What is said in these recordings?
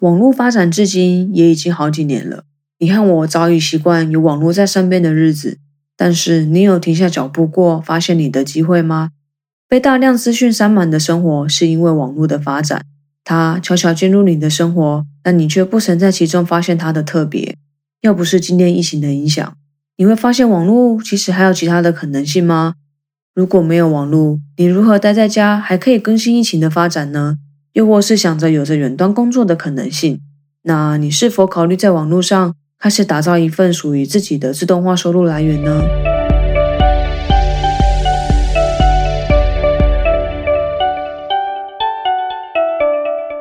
网络发展至今也已经好几年了，你看我早已习惯有网络在身边的日子。但是，你有停下脚步过，发现你的机会吗？被大量资讯塞满的生活，是因为网络的发展，它悄悄进入你的生活，但你却不曾在其中发现它的特别。要不是今天疫情的影响，你会发现网络其实还有其他的可能性吗？如果没有网络，你如何待在家还可以更新疫情的发展呢？又或是想着有着远端工作的可能性，那你是否考虑在网络上开始打造一份属于自己的自动化收入来源呢？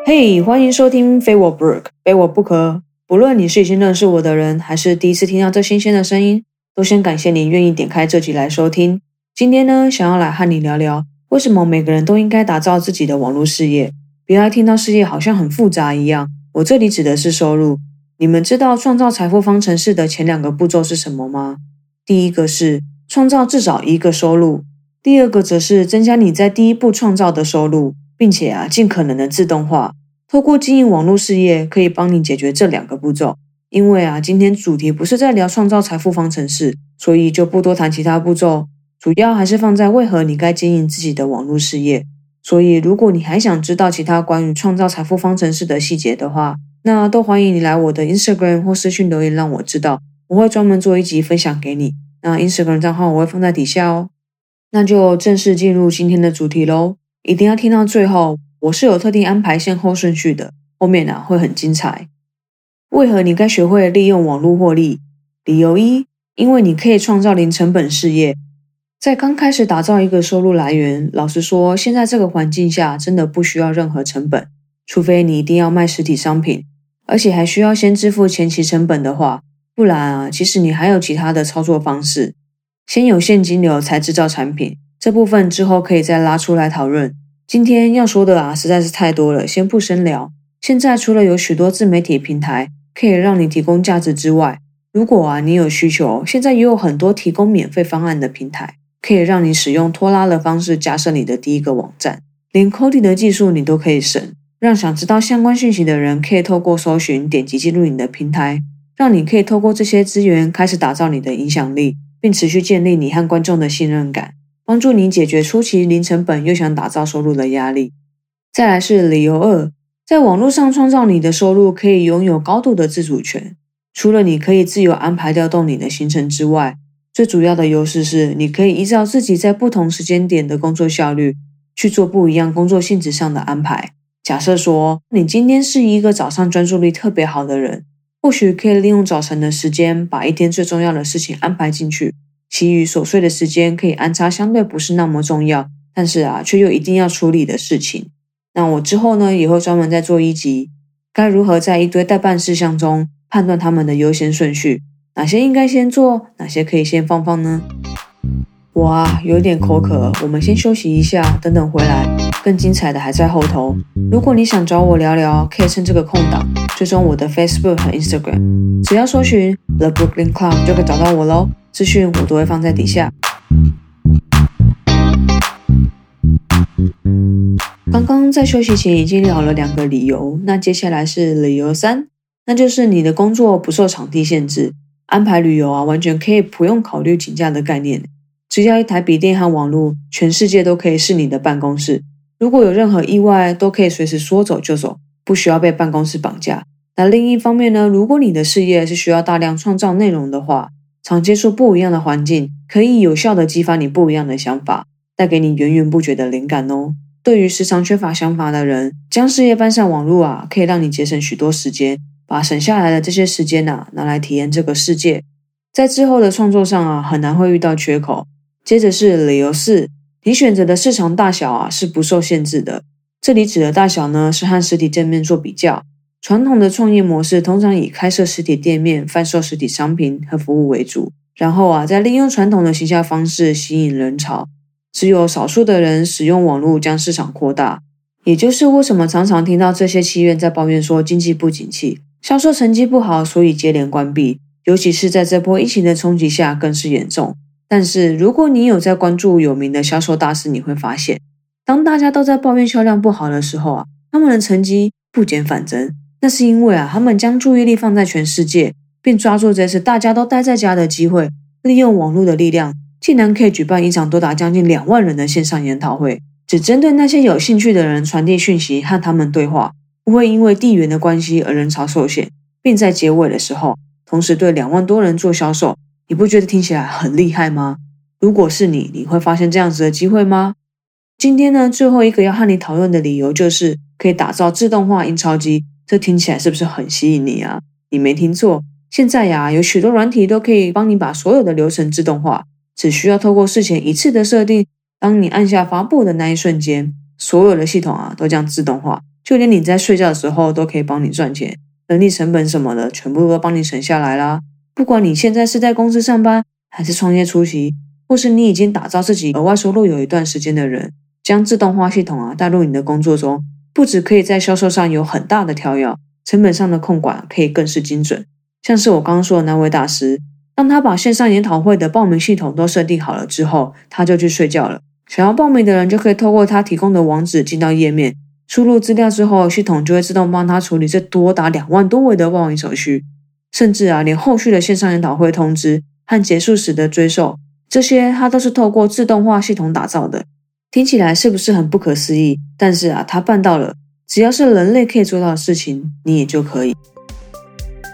嘿，欢迎收听非我不可非我不可。不论你是已经认识我的人，还是第一次听到这新鲜的声音，都先感谢你愿意点开这集来收听。今天呢，想要来和你聊聊，为什么每个人都应该打造自己的网络事业。别来听到事业好像很复杂一样，我这里指的是收入。你们知道创造财富方程式的前两个步骤是什么吗？第一个是创造至少一个收入，第二个则是增加你在第一步创造的收入，并且啊尽可能的自动化。透过经营网络事业，可以帮你解决这两个步骤。因为啊今天主题不是在聊创造财富方程式，所以就不多谈其他步骤，主要还是放在为何你该经营自己的网络事业。所以，如果你还想知道其他关于创造财富方程式的细节的话，那都欢迎你来我的 Instagram 或私讯留言让我知道，我会专门做一集分享给你。那 Instagram 账号我会放在底下哦。那就正式进入今天的主题喽，一定要听到最后，我是有特定安排先后顺序的，后面呢会很精彩。为何你该学会利用网络获利？理由一，因为你可以创造零成本事业。在刚开始打造一个收入来源，老实说，现在这个环境下真的不需要任何成本，除非你一定要卖实体商品，而且还需要先支付前期成本的话，不然啊，其实你还有其他的操作方式。先有现金流才制造产品，这部分之后可以再拉出来讨论。今天要说的啊，实在是太多了，先不深聊。现在除了有许多自媒体平台可以让你提供价值之外，如果啊你有需求，现在也有很多提供免费方案的平台。可以让你使用拖拉的方式架设你的第一个网站，连 coding 的技术你都可以省，让想知道相关讯息的人可以透过搜寻点击进入你的平台，让你可以透过这些资源开始打造你的影响力，并持续建立你和观众的信任感，帮助你解决初期零成本又想打造收入的压力。再来是理由二，在网络上创造你的收入可以拥有高度的自主权，除了你可以自由安排调动你的行程之外。最主要的优势是，你可以依照自己在不同时间点的工作效率去做不一样工作性质上的安排。假设说，你今天是一个早上专注力特别好的人，或许可以利用早晨的时间把一天最重要的事情安排进去，其余琐碎的时间可以安插相对不是那么重要，但是啊，却又一定要处理的事情。那我之后呢，也会专门再做一集，该如何在一堆待办事项中判断他们的优先顺序。哪些应该先做，哪些可以先放放呢？哇，有点口渴，我们先休息一下，等等回来，更精彩的还在后头。如果你想找我聊聊，可以趁这个空档追踪我的 Facebook 和 Instagram，只要搜寻 The Brooklyn Club 就可以找到我喽。资讯我都会放在底下。刚刚在休息前已经聊了两个理由，那接下来是理由三，那就是你的工作不受场地限制。安排旅游啊，完全可以不用考虑请假的概念，只要一台笔电和网络，全世界都可以是你的办公室。如果有任何意外，都可以随时说走就走，不需要被办公室绑架。那另一方面呢，如果你的事业是需要大量创造内容的话，常接触不一样的环境，可以有效的激发你不一样的想法，带给你源源不绝的灵感哦。对于时常缺乏想法的人，将事业搬上网络啊，可以让你节省许多时间。把省下来的这些时间呐，拿来体验这个世界，在之后的创作上啊，很难会遇到缺口。接着是理由四，你选择的市场大小啊是不受限制的。这里指的大小呢，是和实体店面做比较。传统的创业模式通常以开设实体店面、贩售实体商品和服务为主，然后啊，再利用传统的行销方式吸引人潮。只有少数的人使用网络将市场扩大，也就是为什么常常听到这些企业在抱怨说经济不景气。销售成绩不好，所以接连关闭，尤其是在这波疫情的冲击下更是严重。但是，如果你有在关注有名的销售大师，你会发现，当大家都在抱怨销量不好的时候啊，他们的成绩不减反增，那是因为啊，他们将注意力放在全世界，并抓住这次大家都待在家的机会，利用网络的力量，竟然可以举办一场多达将近两万人的线上研讨会，只针对那些有兴趣的人传递讯息和他们对话，不会因为地缘的关系而人潮受限，并在结尾的时候，同时对两万多人做销售。你不觉得听起来很厉害吗？如果是你，你会发现这样子的机会吗？今天呢，最后一个要和你讨论的理由就是可以打造自动化印钞机。这听起来是不是很吸引你啊？你没听错，现在呀，有许多软体都可以帮你把所有的流程自动化，只需要透过事前一次的设定，当你按下发布的那一瞬间，所有的系统啊都将自动化，就连你在睡觉的时候都可以帮你赚钱，人力成本什么的全部都帮你省下来啦。不管你现在是在公司上班，还是创业初期，或是你已经打造自己额外收入有一段时间的人，将自动化系统啊带入你的工作中。不止可以在销售上有很大的跳跃，成本上的控管可以更是精准。像是我刚刚说的那位大师，当他把线上研讨会的报名系统都设定好了之后，他就去睡觉了。想要报名的人就可以透过他提供的网址进到页面，输入资料之后，系统就会自动帮他处理这多达两万多位的报名手续，甚至啊，连后续的线上研讨会通知和结束时的追授，这些他都是透过自动化系统打造的。听起来是不是很不可思议？但是啊，他办到了。只要是人类可以做到的事情，你也就可以。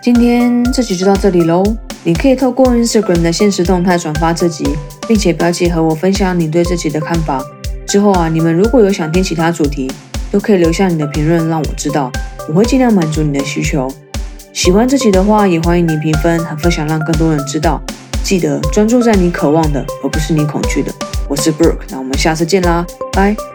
今天这集就到这里喽。你可以透过 Instagram 的现实动态转发这集，并且标记和我分享你对这集的看法。之后啊，你们如果有想听其他主题，都可以留下你的评论让我知道，我会尽量满足你的需求。喜欢这集的话，也欢迎你评分和分享，让更多人知道。记得专注在你渴望的，而不是你恐惧的。我是 Brooke，那我们下次见啦，拜。